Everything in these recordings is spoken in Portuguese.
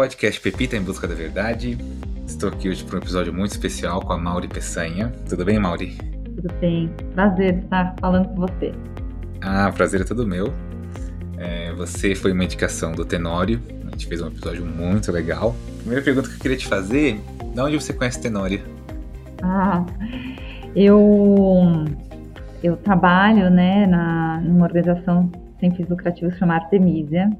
Podcast Pepita em Busca da Verdade. Estou aqui hoje para um episódio muito especial com a Mauri Peçanha. Tudo bem, Mauri? Tudo bem. Prazer estar falando com você. Ah, prazer é todo meu. É, você foi uma indicação do Tenório. A gente fez um episódio muito legal. Primeira pergunta que eu queria te fazer: de onde você conhece Tenório? Ah, eu eu trabalho, né, na numa organização sem fins lucrativos chamada Artemisia,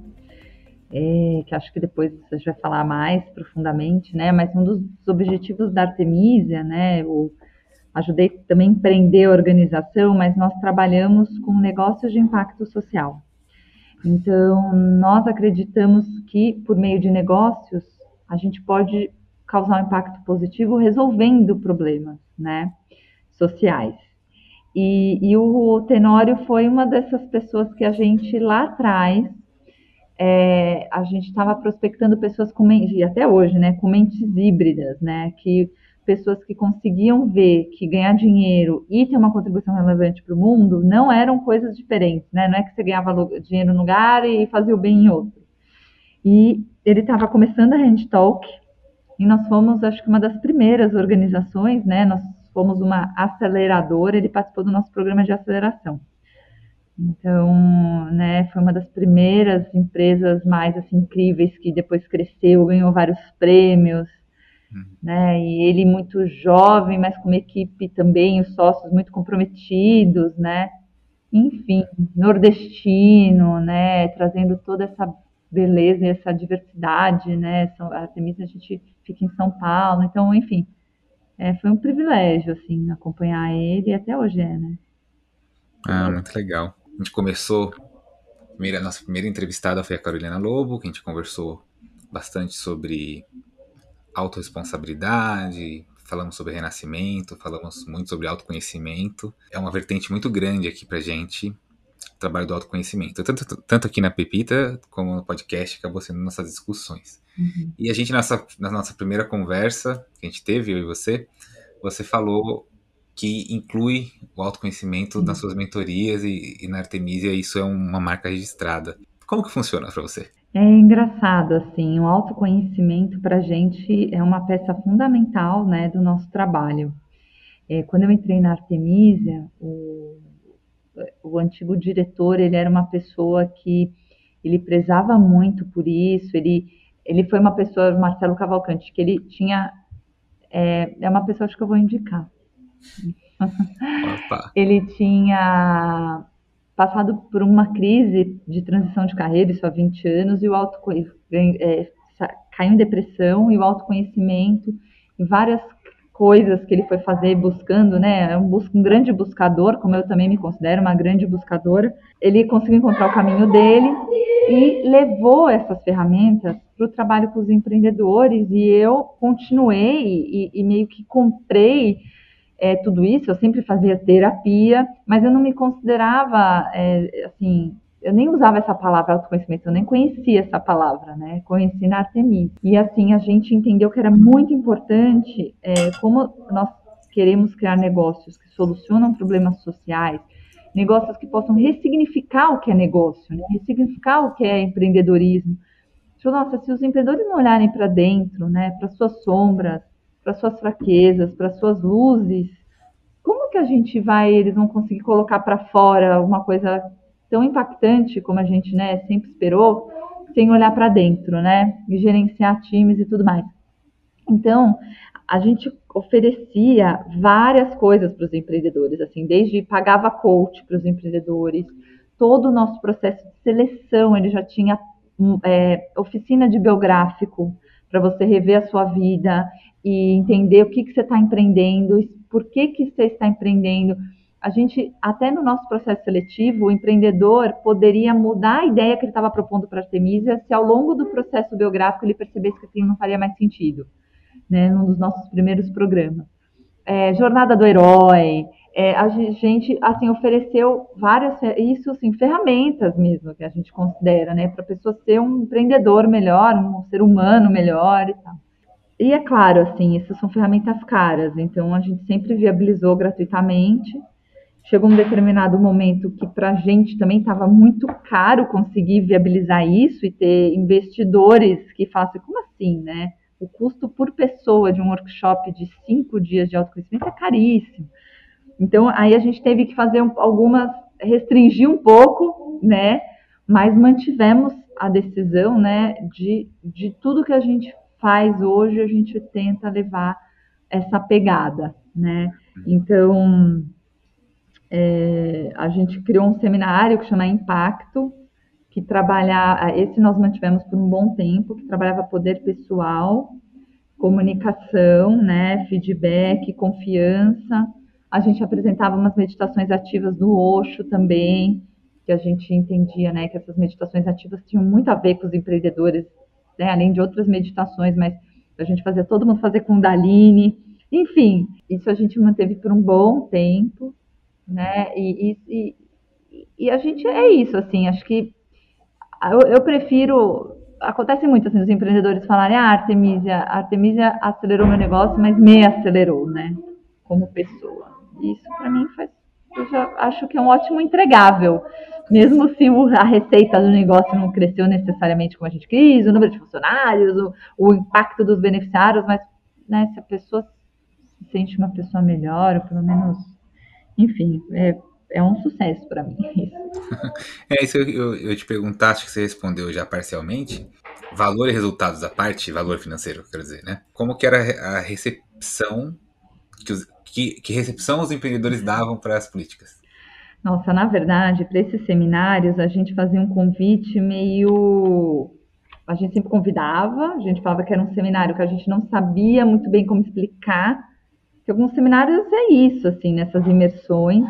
é, que acho que depois a gente vai falar mais profundamente, né? Mas um dos objetivos da Artemisia, né? Eu ajudei também a empreender a organização, mas nós trabalhamos com negócios de impacto social. Então, nós acreditamos que por meio de negócios a gente pode causar um impacto positivo resolvendo problemas, né? Sociais. E, e o Tenório foi uma dessas pessoas que a gente lá atrás é, a gente estava prospectando pessoas com e até hoje, né, com mentes híbridas, né, que pessoas que conseguiam ver que ganhar dinheiro e ter uma contribuição relevante para o mundo não eram coisas diferentes, né? Não é que você ganhava dinheiro num lugar e fazia o bem em outro. E ele estava começando a Hand Talk e nós fomos, acho que uma das primeiras organizações, né? Nós fomos uma aceleradora, ele participou do nosso programa de aceleração. Então, né, foi uma das primeiras empresas mais assim, incríveis que depois cresceu, ganhou vários prêmios, uhum. né? E ele muito jovem, mas com uma equipe também, os sócios muito comprometidos, né? Enfim, nordestino, né? Trazendo toda essa beleza e essa diversidade, né? A Temisa a gente fica em São Paulo, então, enfim, é, foi um privilégio, assim, acompanhar ele e até hoje é, né? Ah, muito legal. A gente começou, a primeira, nossa primeira entrevistada foi a Carolina Lobo, que a gente conversou bastante sobre autorresponsabilidade, falamos sobre renascimento, falamos muito sobre autoconhecimento. É uma vertente muito grande aqui pra gente, o trabalho do autoconhecimento. Tanto, tanto aqui na Pepita, como no podcast, acabou sendo nossas discussões. Uhum. E a gente, nessa, na nossa primeira conversa que a gente teve, eu e você, você falou que inclui o autoconhecimento nas suas mentorias e, e, na Artemisia isso é uma marca registrada. Como que funciona para você? É engraçado, assim, o autoconhecimento para a gente é uma peça fundamental, né, do nosso trabalho. É, quando eu entrei na Artemisia, o, o antigo diretor, ele era uma pessoa que ele prezava muito por isso, ele ele foi uma pessoa, Marcelo Cavalcante, que ele tinha. É, é uma pessoa acho que eu vou indicar. Opa. ele tinha passado por uma crise de transição de carreira, isso há 20 anos, e o autoconhecimento é, caiu em depressão e o autoconhecimento e várias coisas que ele foi fazer buscando, né? É um, um grande buscador, como eu também me considero uma grande buscadora. Ele conseguiu encontrar o caminho dele e levou essas ferramentas para o trabalho com os empreendedores e eu continuei e, e meio que comprei é, tudo isso. Eu sempre fazia terapia, mas eu não me considerava é, assim. Eu nem usava essa palavra autoconhecimento, eu nem conhecia essa palavra, né? Conheci na Artemis. E assim, a gente entendeu que era muito importante, é, como nós queremos criar negócios que solucionam problemas sociais, negócios que possam ressignificar o que é negócio, né? ressignificar o que é empreendedorismo. Nossa, se os empreendedores não olharem para dentro, né, para suas sombras, para suas fraquezas, para suas luzes, como que a gente vai, eles vão conseguir colocar para fora uma coisa tão impactante como a gente, né, sempre esperou, sem olhar para dentro, né, e gerenciar times e tudo mais. Então, a gente oferecia várias coisas para os empreendedores, assim, desde pagava coach para os empreendedores, todo o nosso processo de seleção, ele já tinha hum, é, oficina de biográfico para você rever a sua vida e entender o que, que você está empreendendo, por que, que você está empreendendo. A gente, até no nosso processo seletivo, o empreendedor poderia mudar a ideia que ele estava propondo para a Artemisia se ao longo do processo biográfico ele percebesse que aquilo não faria mais sentido né, num dos nossos primeiros programas. É, Jornada do Herói, é, a gente assim ofereceu várias isso assim ferramentas mesmo que a gente considera né para a pessoa ser um empreendedor melhor um ser humano melhor e tal e é claro assim essas são ferramentas caras então a gente sempre viabilizou gratuitamente chegou um determinado momento que para a gente também estava muito caro conseguir viabilizar isso e ter investidores que façam, como assim, né? O custo por pessoa de um workshop de cinco dias de autoconhecimento é caríssimo. Então, aí a gente teve que fazer algumas, restringir um pouco, né? Mas mantivemos a decisão, né? De, de tudo que a gente faz hoje, a gente tenta levar essa pegada, né? Então, é, a gente criou um seminário que chama Impacto, que trabalha, esse nós mantivemos por um bom tempo, que trabalhava poder pessoal, comunicação, né, feedback, confiança. A gente apresentava umas meditações ativas do Osho também, que a gente entendia, né, que essas meditações ativas tinham muito a ver com os empreendedores, né, além de outras meditações, mas a gente fazia todo mundo fazer Kundalini, enfim, isso a gente manteve por um bom tempo né? E, e, e, a gente é isso, assim, acho que eu, eu, prefiro. Acontece muito assim, os empreendedores falarem, ah, Artemisia, Artemisia acelerou meu negócio, mas me acelerou, né? Como pessoa. Isso para mim faz. Eu já acho que é um ótimo entregável. Mesmo se a receita do negócio não cresceu necessariamente como a gente quis, o número de funcionários, o, o impacto dos beneficiários, mas né, se a pessoa se sente uma pessoa melhor, ou pelo menos enfim, é, é um sucesso para mim. é isso eu, eu, te perguntar, acho que você respondeu já parcialmente. Valor e resultados à parte, valor financeiro, quero dizer, né? Como que era a recepção, que, os, que, que recepção os empreendedores davam para as políticas? Nossa, na verdade, para esses seminários, a gente fazia um convite meio. A gente sempre convidava, a gente falava que era um seminário que a gente não sabia muito bem como explicar, que alguns seminários é isso, assim, nessas imersões.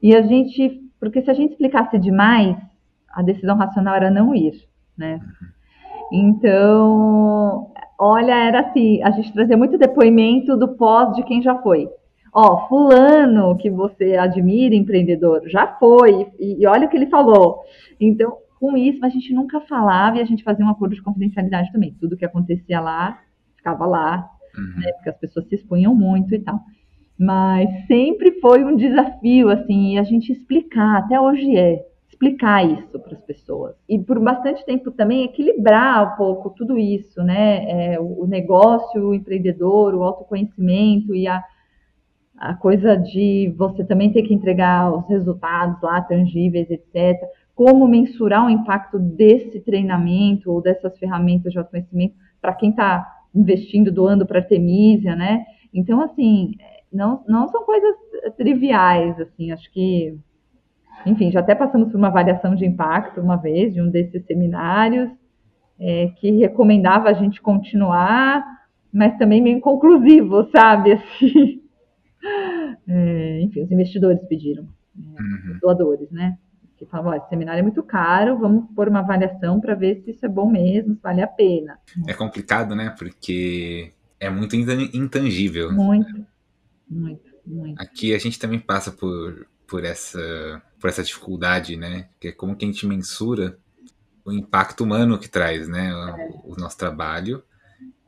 E a gente, porque se a gente explicasse demais, a decisão racional era não ir, né? Então, olha, era assim, a gente trazia muito depoimento do pós de quem já foi. Ó, fulano que você admira, empreendedor, já foi, e, e olha o que ele falou. Então, com isso, a gente nunca falava e a gente fazia um acordo de confidencialidade também. Tudo que acontecia lá, ficava lá, uhum. né, porque as pessoas se expunham muito e tal. Mas sempre foi um desafio, assim, a gente explicar, até hoje é, explicar isso para as pessoas. E por bastante tempo também equilibrar um pouco tudo isso, né? É, o negócio, o empreendedor, o autoconhecimento e a, a coisa de você também ter que entregar os resultados lá tangíveis, etc. Como mensurar o impacto desse treinamento ou dessas ferramentas de autoconhecimento para quem está investindo, doando para Artemisia, né? Então, assim, não, não são coisas triviais, assim, acho que, enfim, já até passamos por uma avaliação de impacto uma vez, de um desses seminários, é, que recomendava a gente continuar, mas também meio inconclusivo, sabe, assim. É, enfim, os investidores pediram, né? uhum. os doadores, né? que falavam, esse seminário é muito caro, vamos pôr uma avaliação para ver se isso é bom mesmo, se vale a pena. É complicado, né? Porque é muito intangível. Muito, muito, muito. Aqui a gente também passa por, por, essa, por essa dificuldade, né? Que é como que a gente mensura o impacto humano que traz, né? O, o nosso trabalho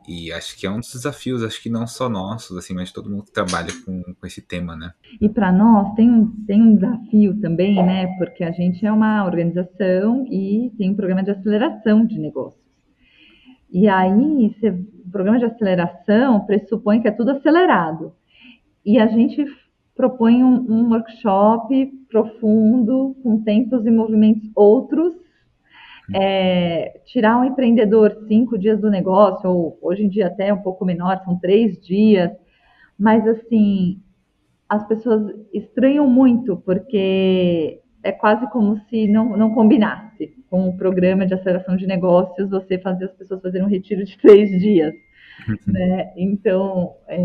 e acho que é um dos desafios, acho que não só nossos, assim, mas todo mundo que trabalha com, com esse tema, né? E para nós tem um, tem um desafio também, né? Porque a gente é uma organização e tem um programa de aceleração de negócios. E aí, o programa de aceleração pressupõe que é tudo acelerado. E a gente propõe um, um workshop profundo, com tempos e movimentos outros, é, tirar um empreendedor cinco dias do negócio, ou hoje em dia até um pouco menor, são três dias, mas assim, as pessoas estranham muito, porque é quase como se não, não combinasse com o programa de aceleração de negócios você fazer as pessoas fazerem um retiro de três dias. né? Então, é,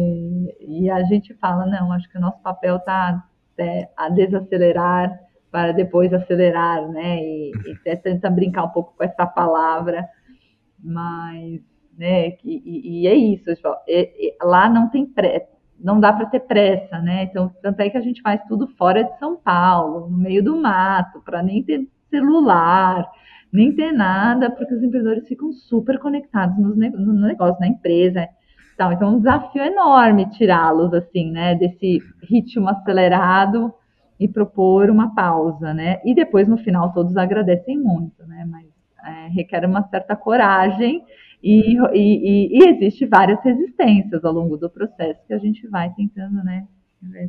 e a gente fala, não, acho que o nosso papel está é, a desacelerar para depois acelerar, né? E, e até tenta brincar um pouco com essa palavra, mas, né? E, e é isso, pessoal. E, lá não tem pressa, não dá para ter pressa, né? Então, tanto é que a gente faz tudo fora de São Paulo, no meio do mato, para nem ter celular, nem ter nada, porque os empreendedores ficam super conectados no negócio, na empresa. Então, é um desafio enorme tirá-los, assim, né, desse ritmo acelerado e propor uma pausa, né? E depois no final todos agradecem muito, né? Mas é, requer uma certa coragem e, e, e, existe várias resistências ao longo do processo que a gente vai tentando, né?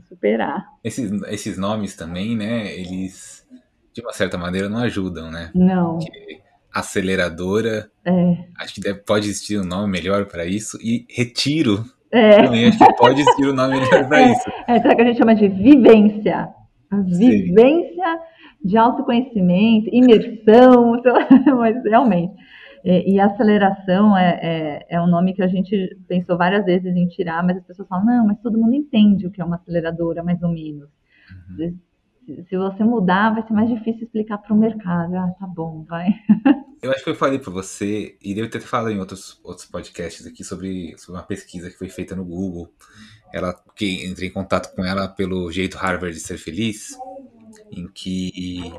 Superar. Esses, esses nomes também, né? Eles de uma certa maneira não ajudam, né? Não. Porque aceleradora, é. acho que deve, pode existir um nome melhor para isso e retiro é. também acho que pode existir um nome melhor para é. isso. É, será que a gente chama de vivência? A vivência Sim. de autoconhecimento, imersão, mas realmente. E, e aceleração é, é, é, um nome que a gente pensou várias vezes em tirar, mas as pessoas falam, não, mas todo mundo entende o que é uma aceleradora, mais ou menos. Uhum. Se, se você mudar, vai ser mais difícil explicar para o mercado. Ah, tá bom, vai. Eu acho que eu falei para você, e devo ter falado em outros, outros podcasts aqui sobre, sobre uma pesquisa que foi feita no Google. Ela, que entrei em contato com ela pelo jeito Harvard de ser feliz, em que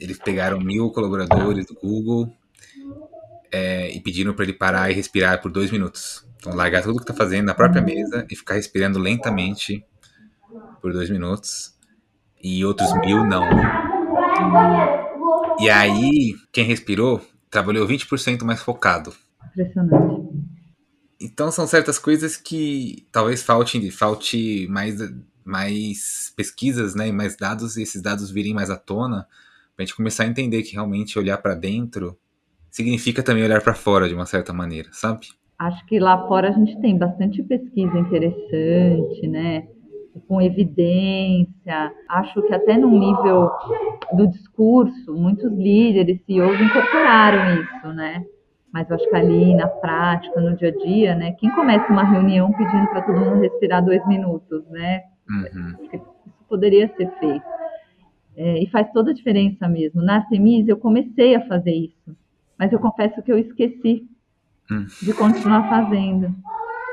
eles pegaram mil colaboradores do Google é, e pediram para ele parar e respirar por dois minutos. Então, largar tudo que está fazendo na própria mesa e ficar respirando lentamente por dois minutos. E outros mil não. E aí, quem respirou trabalhou 20% mais focado. Impressionante. Então são certas coisas que talvez falte, falte mais, mais pesquisas, né, mais dados, e esses dados virem mais à tona, para a gente começar a entender que realmente olhar para dentro significa também olhar para fora de uma certa maneira, sabe? Acho que lá fora a gente tem bastante pesquisa interessante, né? Com evidência. Acho que até num nível do discurso, muitos líderes, CEOs incorporaram isso, né? Mas eu acho que ali na prática, no dia a dia, né? Quem começa uma reunião pedindo para todo mundo respirar dois minutos, né? Uhum. Isso poderia ser feito. É, e faz toda a diferença mesmo. Na Artemis eu comecei a fazer isso mas eu confesso que eu esqueci hum. de continuar fazendo.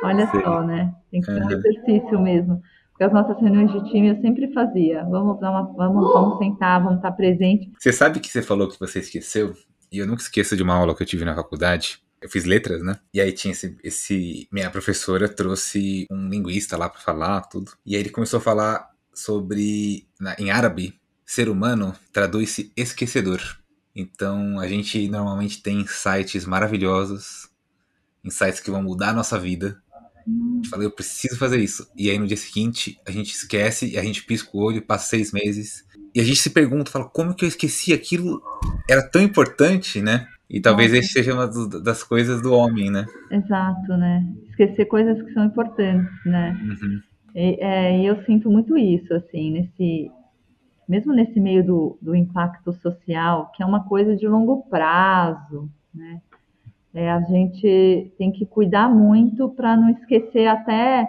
Olha Sim. só, né? Tem que ser um exercício mesmo. Porque as nossas reuniões de time eu sempre fazia. Vamos, dar uma, vamos, vamos sentar, vamos estar presente. Você sabe que você falou que você esqueceu? E eu nunca esqueço de uma aula que eu tive na faculdade. Eu fiz letras, né? E aí tinha esse, esse minha professora trouxe um linguista lá para falar tudo. E aí ele começou a falar sobre na, em árabe, ser humano traduz-se esquecedor. Então a gente normalmente tem insights maravilhosos, insights que vão mudar a nossa vida. Falei, eu preciso fazer isso. E aí no dia seguinte a gente esquece e a gente pisca o olho, passa seis meses. E a gente se pergunta, fala, como que eu esqueci aquilo? Era tão importante, né? E talvez esse seja uma das coisas do homem, né? Exato, né? Esquecer coisas que são importantes, né? Uhum. E, é, e eu sinto muito isso, assim, nesse, mesmo nesse meio do, do impacto social, que é uma coisa de longo prazo, né? É, a gente tem que cuidar muito para não esquecer até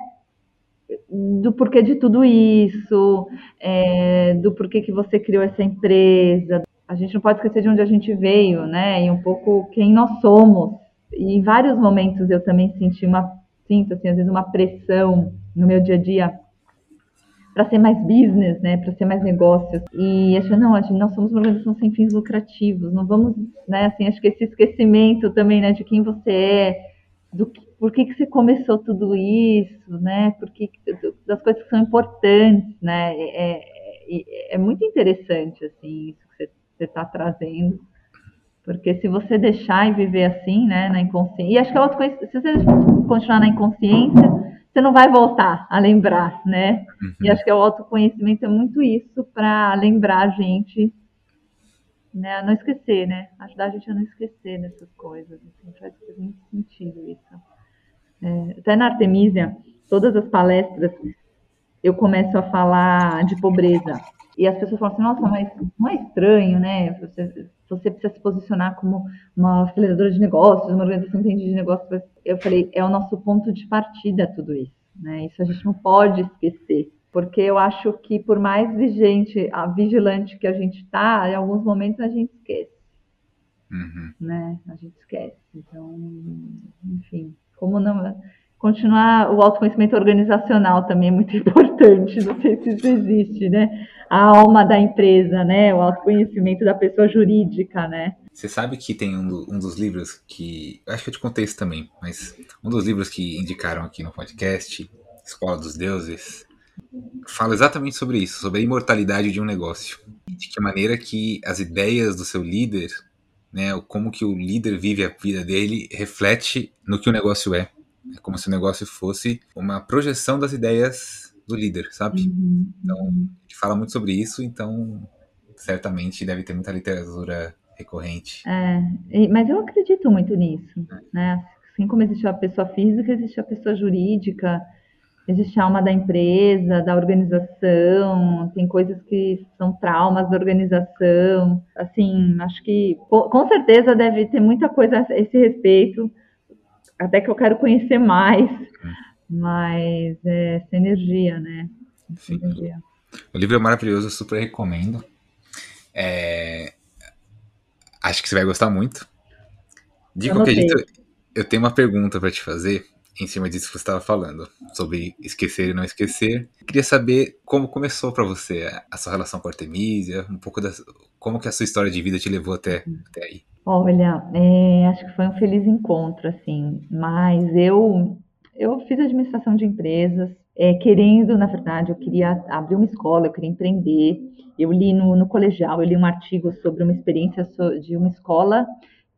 do porquê de tudo isso, é, do porquê que você criou essa empresa. A gente não pode esquecer de onde a gente veio, né? E um pouco quem nós somos. E em vários momentos eu também senti uma, sinto assim, às vezes uma pressão no meu dia a dia para ser mais business, né, para ser mais negócios. E achou, não, a gente, nós somos uma organização sem fins lucrativos, não vamos, né, assim, acho que esse esquecimento também, né, de quem você é, do que, por que, que você começou tudo isso, né, porque das coisas que são importantes, né, é, é, é muito interessante, assim, isso que você está trazendo. Porque se você deixar e viver assim, né, na inconsciência, e acho que a autoconhecimento, se você continuar na inconsciência, você não vai voltar a lembrar, né? Uhum. E acho que o autoconhecimento é muito isso para lembrar a gente, né, a não esquecer, né? Ajudar a gente a não esquecer dessas coisas. Assim, faz muito sentido isso. É, até na Artemisia, todas as palestras, eu começo a falar de pobreza. E as pessoas falam assim, nossa, mas não é estranho, né? Você, você precisa se posicionar como uma aceleradora de negócios, uma organização que entende de negócios. Eu falei, é o nosso ponto de partida tudo isso, né? Isso a gente não pode esquecer, porque eu acho que por mais vigente, a vigilante que a gente está, em alguns momentos a gente esquece, uhum. né? A gente esquece. Então, enfim, como não continuar o autoconhecimento organizacional também é muito importante. Não sei se isso existe, né? A alma da empresa, né? O autoconhecimento da pessoa jurídica, né? Você sabe que tem um, do, um dos livros que. Acho que eu te contei isso também, mas um dos livros que indicaram aqui no podcast, Escola dos Deuses, fala exatamente sobre isso, sobre a imortalidade de um negócio. De que maneira que as ideias do seu líder, né, como que o líder vive a vida dele, reflete no que o negócio é. É como se o negócio fosse uma projeção das ideias do líder, sabe? Uhum. Então, a gente fala muito sobre isso, então certamente deve ter muita literatura recorrente. É, mas eu acredito muito nisso, é. né? Assim como existe a pessoa física, existe a pessoa jurídica, existe a alma da empresa, da organização, tem coisas que são traumas da organização. Assim, acho que com certeza deve ter muita coisa a esse respeito, até que eu quero conhecer mais, mas é, essa energia, né? Essa energia. O livro é maravilhoso, eu super recomendo. É... Acho que você vai gostar muito. De qualquer jeito, eu tenho uma pergunta para te fazer em cima disso que você estava falando, sobre esquecer e não esquecer. Queria saber como começou para você a sua relação com a Artemisia, um pouco da como que a sua história de vida te levou até, até aí. Olha, é, acho que foi um feliz encontro, assim, mas eu eu fiz administração de empresas, é, querendo, na verdade, eu queria abrir uma escola, eu queria empreender. Eu li no, no colegial, eu li um artigo sobre uma experiência de uma escola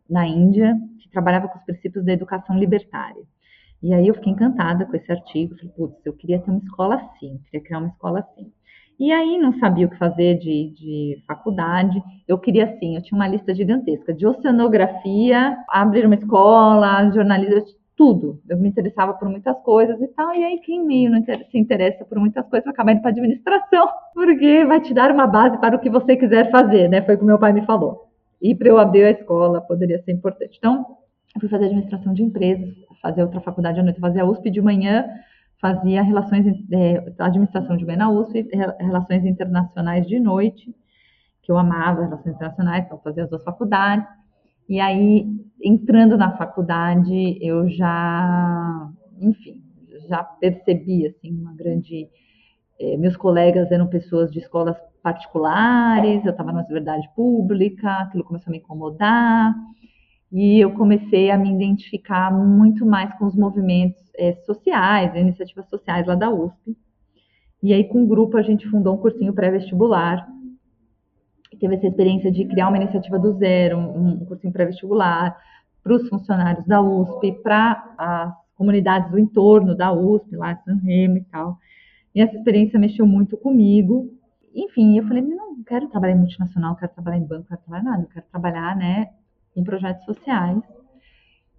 na Índia que trabalhava com os princípios da educação libertária. E aí eu fiquei encantada com esse artigo, falei, putz, eu queria ter uma escola assim, queria criar uma escola assim. E aí não sabia o que fazer de, de faculdade, eu queria assim, eu tinha uma lista gigantesca de oceanografia, abrir uma escola, jornalismo, tudo. Eu me interessava por muitas coisas e tal, e aí quem meio não se interessa por muitas coisas acaba indo para administração, porque vai te dar uma base para o que você quiser fazer, né? Foi o que meu pai me falou. E para eu abrir a escola poderia ser importante. Então, eu fui fazer administração de empresas, fazer outra faculdade à noite, fazia USP de manhã, fazia relações, é, administração de bem na USP, relações internacionais de noite, que eu amava relações internacionais, então fazia as duas faculdades. E aí, entrando na faculdade, eu já, enfim, já percebi assim uma grande é, meus colegas eram pessoas de escolas particulares, eu estava na universidade pública, aquilo começou a me incomodar. E eu comecei a me identificar muito mais com os movimentos é, sociais, iniciativas sociais lá da USP. E aí, com o grupo, a gente fundou um cursinho pré-vestibular. Teve essa experiência de criar uma iniciativa do zero, um, cursinho pré-vestibular, para os funcionários da USP, para as comunidades do entorno da USP, lá em San Remo e tal. E essa experiência mexeu muito comigo. Enfim, eu falei, não quero trabalhar em multinacional, quero trabalhar em banco, quero trabalhar nada, eu quero trabalhar, né, em projetos sociais.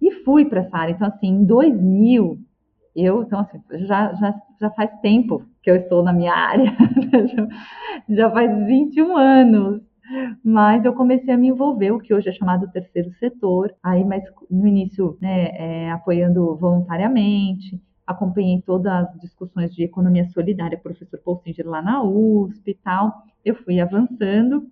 E fui para essa área. Então, assim, em 2000, eu, então, assim, já, já, já faz tempo que eu estou na minha área, já faz 21 anos. Mas eu comecei a me envolver, o que hoje é chamado terceiro setor, aí, mas no início, né, é, apoiando voluntariamente, acompanhei todas as discussões de economia solidária, professor Paul Singer lá na USP e tal. Eu fui avançando,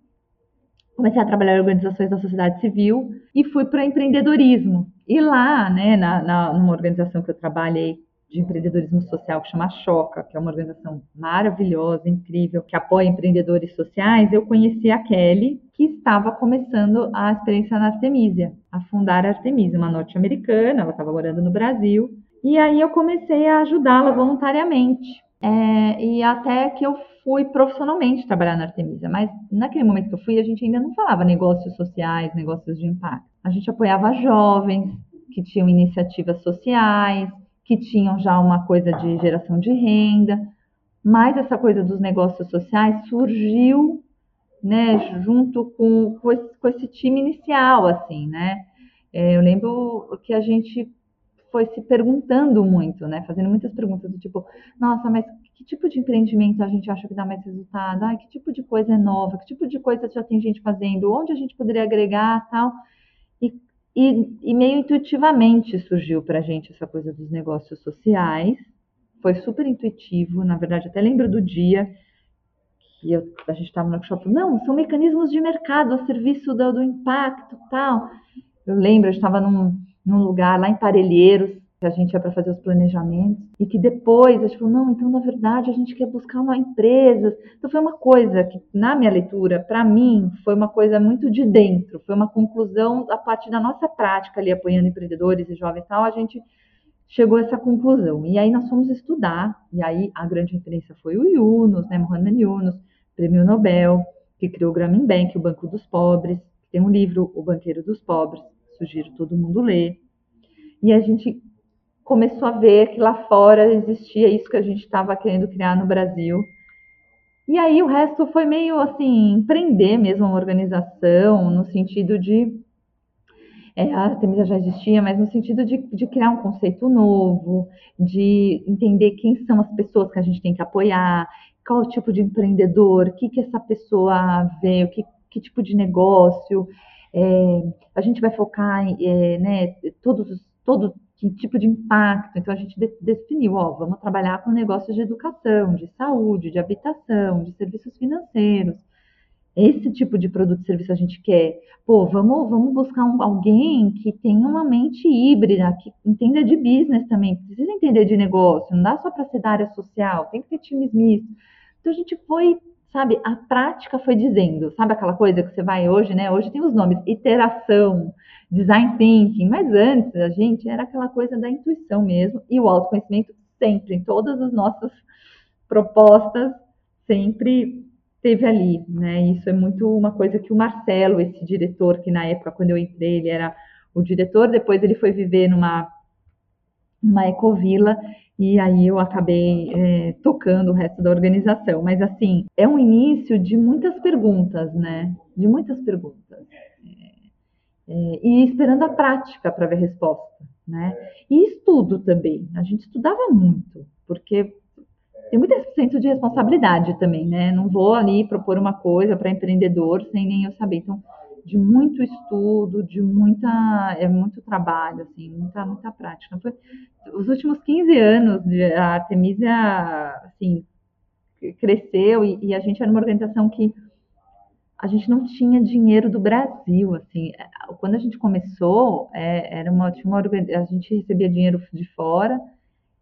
comecei a trabalhar em organizações da sociedade civil e fui para empreendedorismo. E lá, né, na, na, numa organização que eu trabalhei de empreendedorismo social que chama Choca, que é uma organização maravilhosa, incrível, que apoia empreendedores sociais, eu conheci a Kelly, que estava começando a experiência na Artemisia, a fundar a Artemisia, uma norte-americana, ela estava morando no Brasil, e aí eu comecei a ajudá-la voluntariamente. É, e até que eu fui profissionalmente trabalhar na Artemisa, mas naquele momento que eu fui, a gente ainda não falava negócios sociais, negócios de impacto. A gente apoiava jovens que tinham iniciativas sociais, que tinham já uma coisa de geração de renda, mas essa coisa dos negócios sociais surgiu, né, junto com, com, esse, com esse time inicial, assim, né? É, eu lembro que a gente foi se perguntando muito, né? Fazendo muitas perguntas do tipo, nossa, mas que tipo de empreendimento a gente acha que dá mais resultado? Ai, que tipo de coisa é nova? Que tipo de coisa já tem gente fazendo? Onde a gente poderia agregar tal? E, e, e meio intuitivamente surgiu para a gente essa coisa dos negócios sociais. Foi super intuitivo, na verdade, até lembro do dia que eu, a gente estava no workshop. Não, são mecanismos de mercado a serviço do, do impacto tal. Eu lembro, eu estava num num lugar lá em Parelheiros, que a gente ia para fazer os planejamentos, e que depois a gente falou, não, então na verdade a gente quer buscar uma empresa. Então foi uma coisa que, na minha leitura, para mim, foi uma coisa muito de dentro, foi uma conclusão a partir da nossa prática ali apoiando empreendedores e jovens e tal, a gente chegou a essa conclusão. E aí nós fomos estudar, e aí a grande referência foi o Yunus, né, Mohamed Yunus, prêmio Nobel, que criou o Grameen Bank, o Banco dos Pobres, tem um livro, O Banqueiro dos Pobres, sugiro todo mundo ler. E a gente começou a ver que lá fora existia isso que a gente estava querendo criar no Brasil. E aí o resto foi meio assim, empreender mesmo uma organização, no sentido de é, a Artemisa já existia, mas no sentido de, de, criar um conceito novo, de entender quem são as pessoas que a gente tem que apoiar, qual o tipo de empreendedor, o que, que essa pessoa vê, o que, que tipo de negócio. É, a gente vai focar em é, né, todos, todo tipo de impacto. Então a gente de, definiu, ó, vamos trabalhar com negócios de educação, de saúde, de habitação, de serviços financeiros esse tipo de produto e serviço a gente quer. Pô, vamos, vamos buscar um, alguém que tenha uma mente híbrida, que entenda de business também, precisa entender de negócio, não dá só para ser da área social, tem que ter times mistos. Então a gente foi, sabe, a prática foi dizendo, sabe aquela coisa que você vai hoje, né? Hoje tem os nomes iteração, design thinking, mas antes a gente era aquela coisa da intuição mesmo e o autoconhecimento sempre, em todas as nossas propostas, sempre teve ali, né? Isso é muito uma coisa que o Marcelo, esse diretor, que na época, quando eu entrei, ele era o diretor, depois ele foi viver numa, numa ecovila, e aí eu acabei é, tocando o resto da organização. Mas, assim, é um início de muitas perguntas, né? De muitas perguntas. É, e esperando a prática para ver resposta, né? E estudo também. A gente estudava muito, porque tem muito esse senso de responsabilidade também, né? Não vou ali propor uma coisa para empreendedor sem nem eu saber. Então, de muito estudo, de muita, é muito trabalho, assim, muita, muita prática. Foi, os últimos 15 anos a Artemisia, assim, cresceu e, e, a gente era uma organização que a gente não tinha dinheiro do Brasil, assim, quando a gente começou, é, era uma, uma a gente recebia dinheiro de fora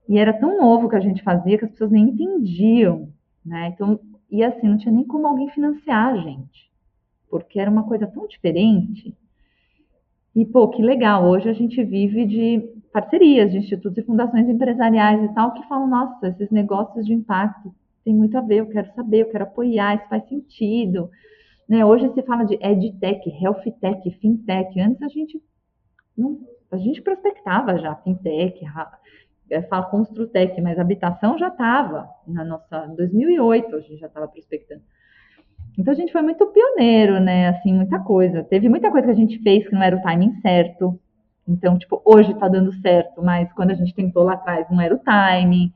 e era tão novo que a gente fazia que as pessoas nem entendiam, né? Então, e assim, não tinha nem como alguém financiar a gente, porque era uma coisa tão diferente. E, pô, que legal, hoje a gente vive de parcerias de institutos e fundações empresariais e tal, que falam, nossa, esses negócios de impacto tem muito a ver, eu quero saber, eu quero apoiar, isso faz sentido. Né? Hoje se fala de edtech, healthtech, fintech. Antes a gente não, a gente prospectava já fintech, é, fala Construtec, mas habitação já estava na nossa, em 2008 a gente já estava prospectando. Então a gente foi muito pioneiro, né? Assim, muita coisa. Teve muita coisa que a gente fez que não era o timing certo. Então, tipo, hoje está dando certo, mas quando a gente tentou lá atrás não era o timing,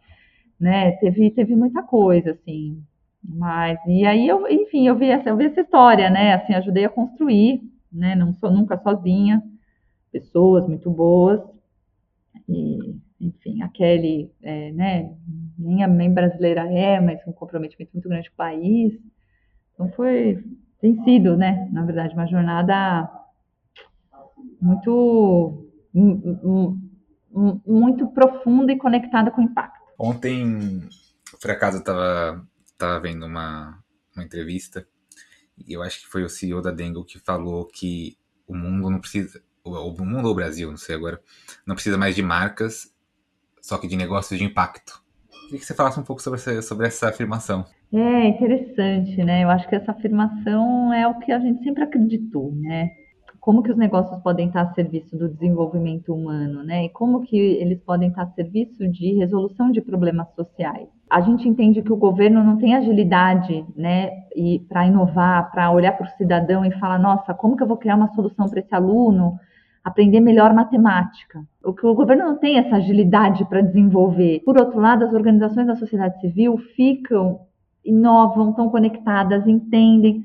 né? Teve, teve muita coisa, assim. Mas, e aí eu, enfim, eu vi essa, eu vi essa história, né? Assim, ajudei a construir, né? Não sou nunca sozinha, pessoas muito boas. E enfim, a Kelly, é, né, nem, nem brasileira é, mas um comprometimento muito grande com o país. Então foi, tem sido, né, na verdade, uma jornada muito, muito profunda e conectada com o impacto. Ontem, por acaso, eu estava tava vendo uma, uma entrevista e eu acho que foi o CEO da Dengo que falou que o mundo não precisa, o mundo ou o Brasil, não sei agora, não precisa mais de marcas só que de negócios de impacto. Queria que você falasse um pouco sobre essa, sobre essa afirmação. É interessante, né? Eu acho que essa afirmação é o que a gente sempre acreditou, né? Como que os negócios podem estar a serviço do desenvolvimento humano, né? E como que eles podem estar a serviço de resolução de problemas sociais. A gente entende que o governo não tem agilidade, né, e para inovar, para olhar para o cidadão e falar, nossa, como que eu vou criar uma solução para esse aluno? aprender melhor matemática. O que o governo não tem essa agilidade para desenvolver. Por outro lado, as organizações da sociedade civil ficam, inovam, estão conectadas, entendem,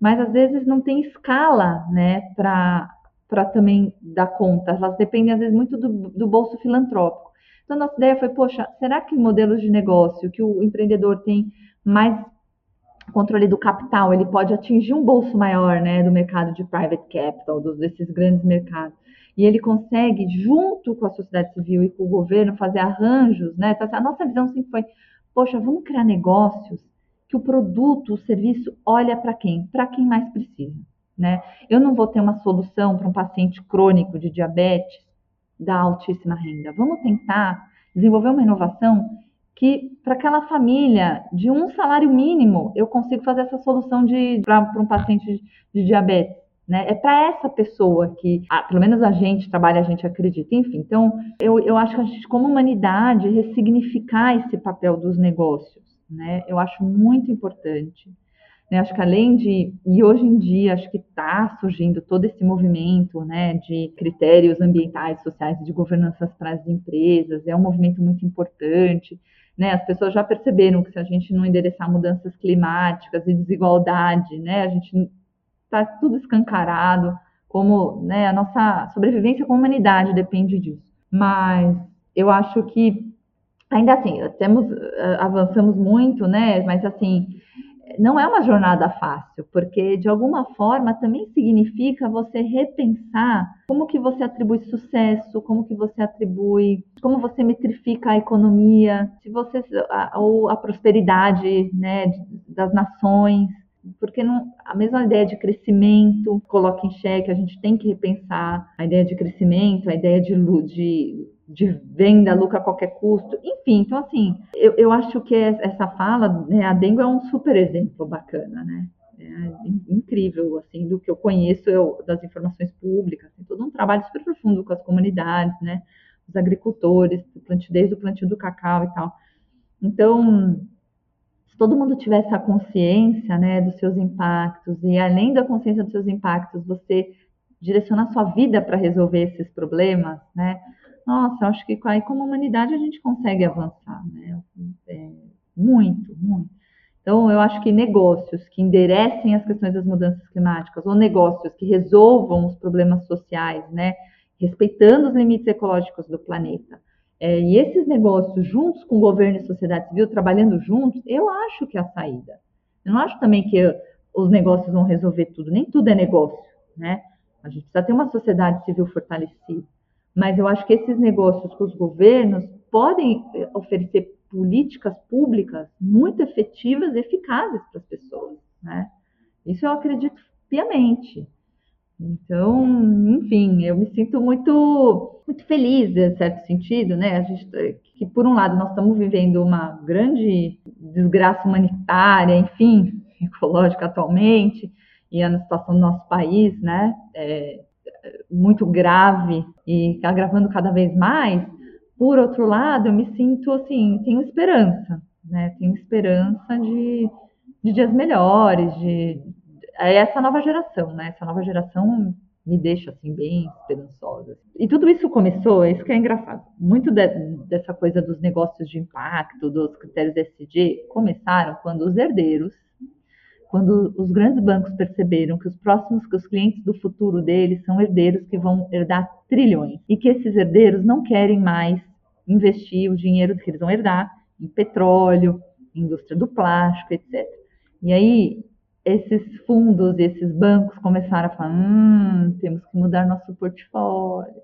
mas às vezes não tem escala, né, para também dar conta. Elas dependem às vezes muito do, do bolso filantrópico. Então, a nossa ideia foi, poxa, será que modelos de negócio que o empreendedor tem mais controle do capital, ele pode atingir um bolso maior, né, do mercado de private capital, dos, desses grandes mercados. E ele consegue, junto com a sociedade civil e com o governo, fazer arranjos, né? Então, a nossa visão sempre foi, poxa, vamos criar negócios que o produto, o serviço olha para quem? Para quem mais precisa, né? Eu não vou ter uma solução para um paciente crônico de diabetes da altíssima renda. Vamos tentar desenvolver uma inovação que para aquela família de um salário mínimo eu consigo fazer essa solução para um paciente de, de diabetes. Né? É para essa pessoa que, ah, pelo menos a gente trabalha, a gente acredita. Enfim, então eu, eu acho que a gente, como humanidade, ressignificar esse papel dos negócios. Né? Eu acho muito importante. Né? Acho que além de, e hoje em dia, acho que está surgindo todo esse movimento né, de critérios ambientais, sociais e de governança para as empresas, é um movimento muito importante. Né? As pessoas já perceberam que se a gente não endereçar mudanças climáticas e desigualdade, né, a gente está tudo escancarado, como né, a nossa sobrevivência como humanidade depende disso. Mas eu acho que ainda assim temos eh, avançamos muito, né? Mas assim não é uma jornada fácil, porque de alguma forma também significa você repensar como que você atribui sucesso, como que você atribui, como você metrifica a economia, se você a, ou a prosperidade, né, das nações, porque não, a mesma ideia de crescimento coloca em xeque, a gente tem que repensar a ideia de crescimento, a ideia de, de de venda, lucro a qualquer custo, enfim, então assim, eu, eu acho que essa fala, né, a Dengo é um super exemplo bacana, né, é incrível, assim, do que eu conheço eu, das informações públicas, tem todo um trabalho super profundo com as comunidades, né, os agricultores, desde o plantio do cacau e tal, então, se todo mundo tivesse a consciência, né, dos seus impactos, e além da consciência dos seus impactos, você direcionar sua vida para resolver esses problemas, né, nossa, acho que aí como humanidade a gente consegue avançar, né? É, muito, muito. Então, eu acho que negócios que enderecem as questões das mudanças climáticas, ou negócios que resolvam os problemas sociais, né? Respeitando os limites ecológicos do planeta. É, e esses negócios, juntos com governo e sociedade civil, trabalhando juntos, eu acho que é a saída. Eu não acho também que os negócios vão resolver tudo, nem tudo é negócio, né? A gente precisa ter uma sociedade civil fortalecida. Mas eu acho que esses negócios com os governos podem eh, oferecer políticas públicas muito efetivas e eficazes para as pessoas, né? Isso eu acredito piamente. Então, enfim, eu me sinto muito, muito feliz, em certo sentido, né? A gente, que por um lado nós estamos vivendo uma grande desgraça humanitária, enfim, ecológica atualmente, e a situação do nosso país, né? É, muito grave e agravando cada vez mais, por outro lado, eu me sinto assim, tenho esperança, né? Tenho esperança de, de dias melhores, de é essa nova geração, né? Essa nova geração me deixa assim bem esperançosa. E tudo isso começou, isso que é engraçado. Muito de, dessa coisa dos negócios de impacto, dos critérios SG, começaram quando os herdeiros quando os grandes bancos perceberam que os próximos, que os clientes do futuro deles são herdeiros que vão herdar trilhões e que esses herdeiros não querem mais investir o dinheiro que eles vão herdar em petróleo, indústria do plástico, etc. E aí esses fundos, esses bancos começaram a falar, hum, temos que mudar nosso portfólio.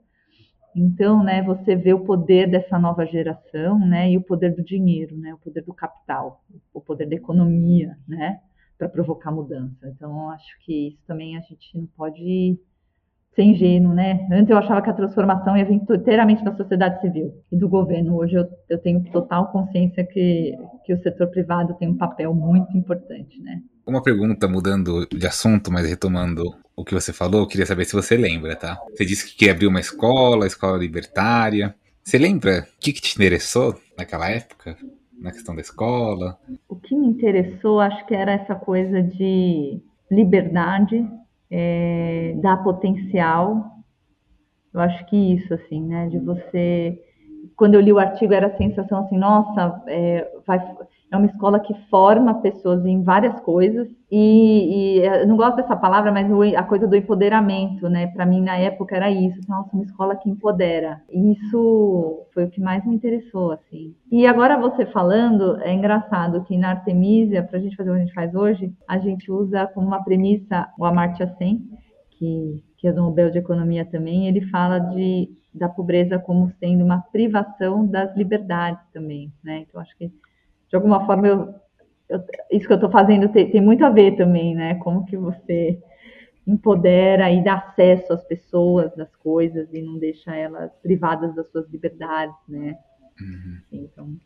Então, né, você vê o poder dessa nova geração, né, e o poder do dinheiro, né, o poder do capital, o poder da economia, né, para provocar mudança. Então, acho que isso também a gente não pode ser ingênuo, né? Antes eu achava que a transformação ia vir inteiramente da sociedade civil e do governo. Hoje eu, eu tenho total consciência que, que o setor privado tem um papel muito importante, né? Uma pergunta mudando de assunto, mas retomando o que você falou, eu queria saber se você lembra, tá? Você disse que queria abrir uma escola, escola libertária. Você lembra o que, que te interessou naquela época? Na questão da escola? O que me interessou, acho que era essa coisa de liberdade, é, dar potencial. Eu acho que isso, assim, né? De você. Quando eu li o artigo, era a sensação assim: nossa, é, vai, é uma escola que forma pessoas em várias coisas e, e eu não gosto dessa palavra, mas a coisa do empoderamento, né? Para mim na época era isso, nossa, uma escola que empodera. E isso foi o que mais me interessou, assim. E agora você falando, é engraçado que na Artemisia, para a gente fazer o que a gente faz hoje, a gente usa como uma premissa o Amartya Sen, que, que é do Nobel de Economia também, ele fala de da pobreza como sendo uma privação das liberdades também, né? Então acho que de alguma forma, eu, eu, isso que eu estou fazendo tem, tem, muito a ver também, né? Como que você empodera e dá acesso às pessoas, das coisas e não deixa elas privadas das suas liberdades, né? Uhum. Então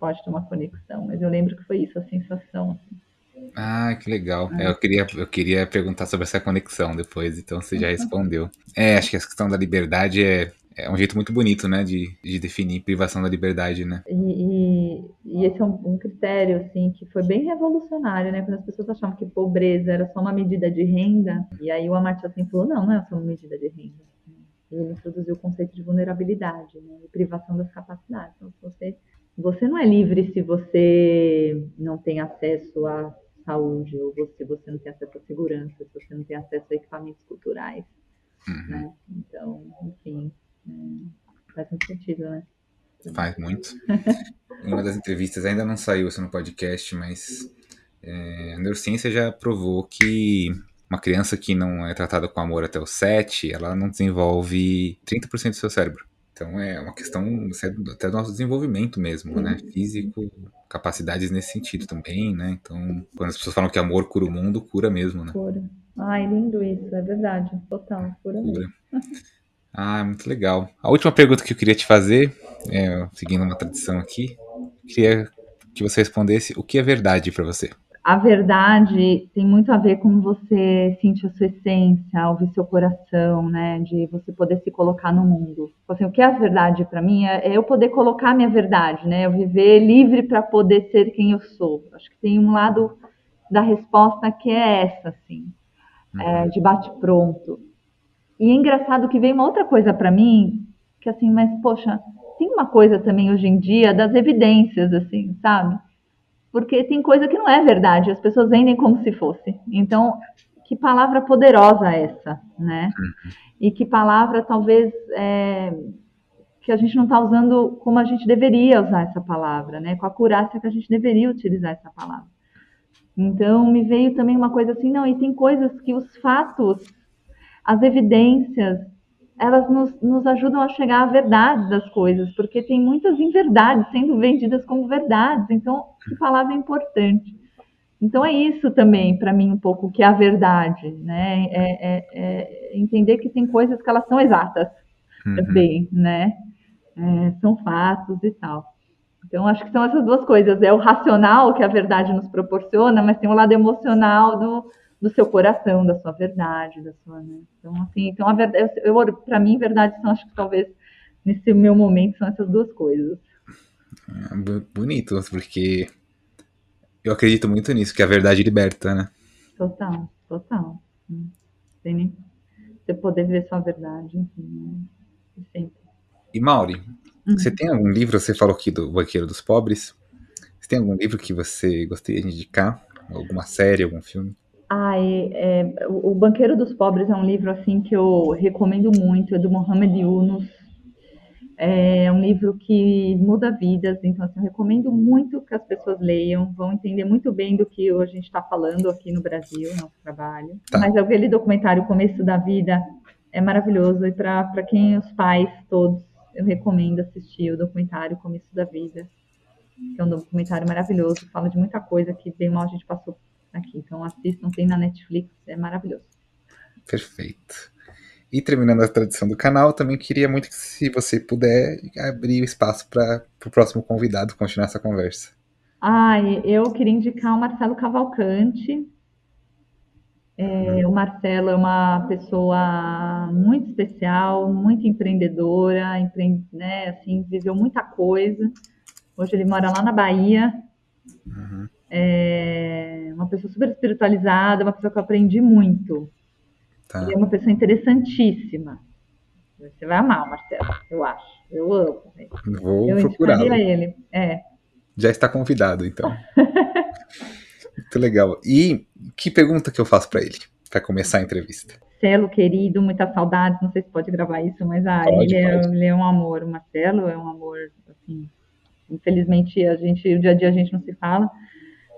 pode ter uma conexão, mas eu lembro que foi isso a sensação. Assim. Ah, que legal. É. Eu, queria, eu queria perguntar sobre essa conexão depois, então você já uhum. respondeu. É, acho que a questão da liberdade é, é um jeito muito bonito, né, de, de definir privação da liberdade, né? E, e, e esse é um, um, critério, assim, que foi bem revolucionário, né? Quando as pessoas achavam que pobreza era só uma medida de renda, e aí o Amartya Sen falou, não, não é só uma medida de renda. Ele introduziu o conceito de vulnerabilidade, né, e privação das capacidades. Então, você, você não é livre se você não tem acesso a saúde, ou se você não tem acesso à segurança, se você não tem acesso a equipamentos culturais. Uhum. Né? Então, enfim, faz muito sentido, né? Faz muito. em uma das entrevistas, ainda não saiu isso no podcast, mas é, a neurociência já provou que uma criança que não é tratada com amor até o 7, ela não desenvolve 30% do seu cérebro. Então é uma questão até do nosso desenvolvimento mesmo, né? Físico, capacidades nesse sentido também, né? Então, quando as pessoas falam que amor cura o mundo, cura mesmo, né? Cura. Ai, lindo isso, é verdade. Total, cura, cura. mesmo. Ah, muito legal. A última pergunta que eu queria te fazer, é, seguindo uma tradição aqui, queria que você respondesse o que é verdade para você a verdade tem muito a ver com você sentir a sua essência, ouvir seu coração, né? De você poder se colocar no mundo. Assim, o que é a verdade para mim é, é eu poder colocar a minha verdade, né? Eu viver livre para poder ser quem eu sou. Acho que tem um lado da resposta que é essa, assim, é, uhum. de bate pronto. E é engraçado que veio uma outra coisa para mim, que assim, mas poxa, tem uma coisa também hoje em dia das evidências, assim, sabe? porque tem coisa que não é verdade, as pessoas vendem como se fosse. Então, que palavra poderosa essa, né? Uhum. E que palavra talvez é, que a gente não está usando como a gente deveria usar essa palavra, né? Com a curácia que a gente deveria utilizar essa palavra. Então, me veio também uma coisa assim, não, e tem coisas que os fatos, as evidências, elas nos, nos ajudam a chegar à verdade das coisas, porque tem muitas inverdades sendo vendidas como verdades. Então, que palavra importante. Então é isso também para mim um pouco que é a verdade, né? É, é, é entender que tem coisas que elas são exatas uhum. também, né? É, são fatos e tal. Então acho que são essas duas coisas. É o racional que a verdade nos proporciona, mas tem o lado emocional do, do seu coração, da sua verdade, da sua, né? Então assim, então a verdade, eu, para mim verdade são acho que talvez nesse meu momento são essas duas coisas. É bonito, porque eu acredito muito nisso, que a verdade liberta, né? Total, total. Sem nem você poder ver sua verdade, enfim, né? sempre. E Mauri, uhum. você tem algum livro, você falou aqui do Banqueiro dos Pobres, você tem algum livro que você gostaria de indicar? Alguma série, algum filme? Ah, é, é, o Banqueiro dos Pobres é um livro assim que eu recomendo muito, é do Mohamed Yunus, é um livro que muda vidas, então assim, eu recomendo muito que as pessoas leiam, vão entender muito bem do que a gente está falando aqui no Brasil, nosso trabalho. Tá. Mas aquele documentário Começo da Vida é maravilhoso e para quem os pais todos, eu recomendo assistir o documentário Começo da Vida, que é um documentário maravilhoso, fala de muita coisa que bem mal a gente passou aqui. Então assistam, tem na Netflix, é maravilhoso. Perfeito. E terminando a tradição do canal, também queria muito que, se você puder, abrir o espaço para o próximo convidado continuar essa conversa. Ah, eu queria indicar o Marcelo Cavalcante. É, o Marcelo é uma pessoa muito especial, muito empreendedora, empre, né, assim, viveu muita coisa. Hoje ele mora lá na Bahia. Uhum. É uma pessoa super espiritualizada, uma pessoa que eu aprendi muito. Tá. Ele é uma pessoa interessantíssima. Você vai amar Marcelo, eu acho. Eu amo. Vou procurar. ele. É. Já está convidado, então. Muito legal. E que pergunta que eu faço para ele, para começar a entrevista? Marcelo, querido, muitas saudades. Não sei se pode gravar isso, mas ah, pode, ele, é, ele, É, um amor. O Marcelo é um amor, assim. Infelizmente, a gente, o dia a dia a gente não se fala,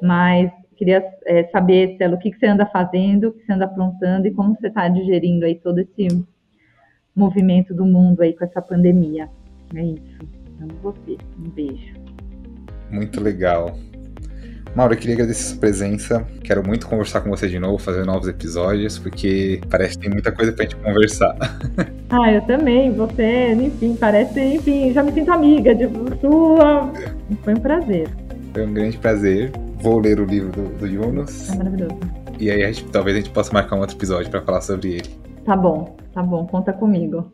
mas Queria é, saber, Celo, o que, que você anda fazendo, o que você anda aprontando e como você está digerindo aí todo esse movimento do mundo aí com essa pandemia. É isso. Amo você. Um beijo. Muito legal. Mauro, eu queria agradecer a sua presença. Quero muito conversar com você de novo, fazer novos episódios, porque parece que tem muita coisa pra gente conversar. Ah, eu também, você, enfim, parece, enfim, já me sinto amiga de sua. Foi um prazer. Foi um grande prazer. Vou ler o livro do, do Yunus. É maravilhoso. E aí a gente, talvez a gente possa marcar um outro episódio para falar sobre ele. Tá bom, tá bom, conta comigo.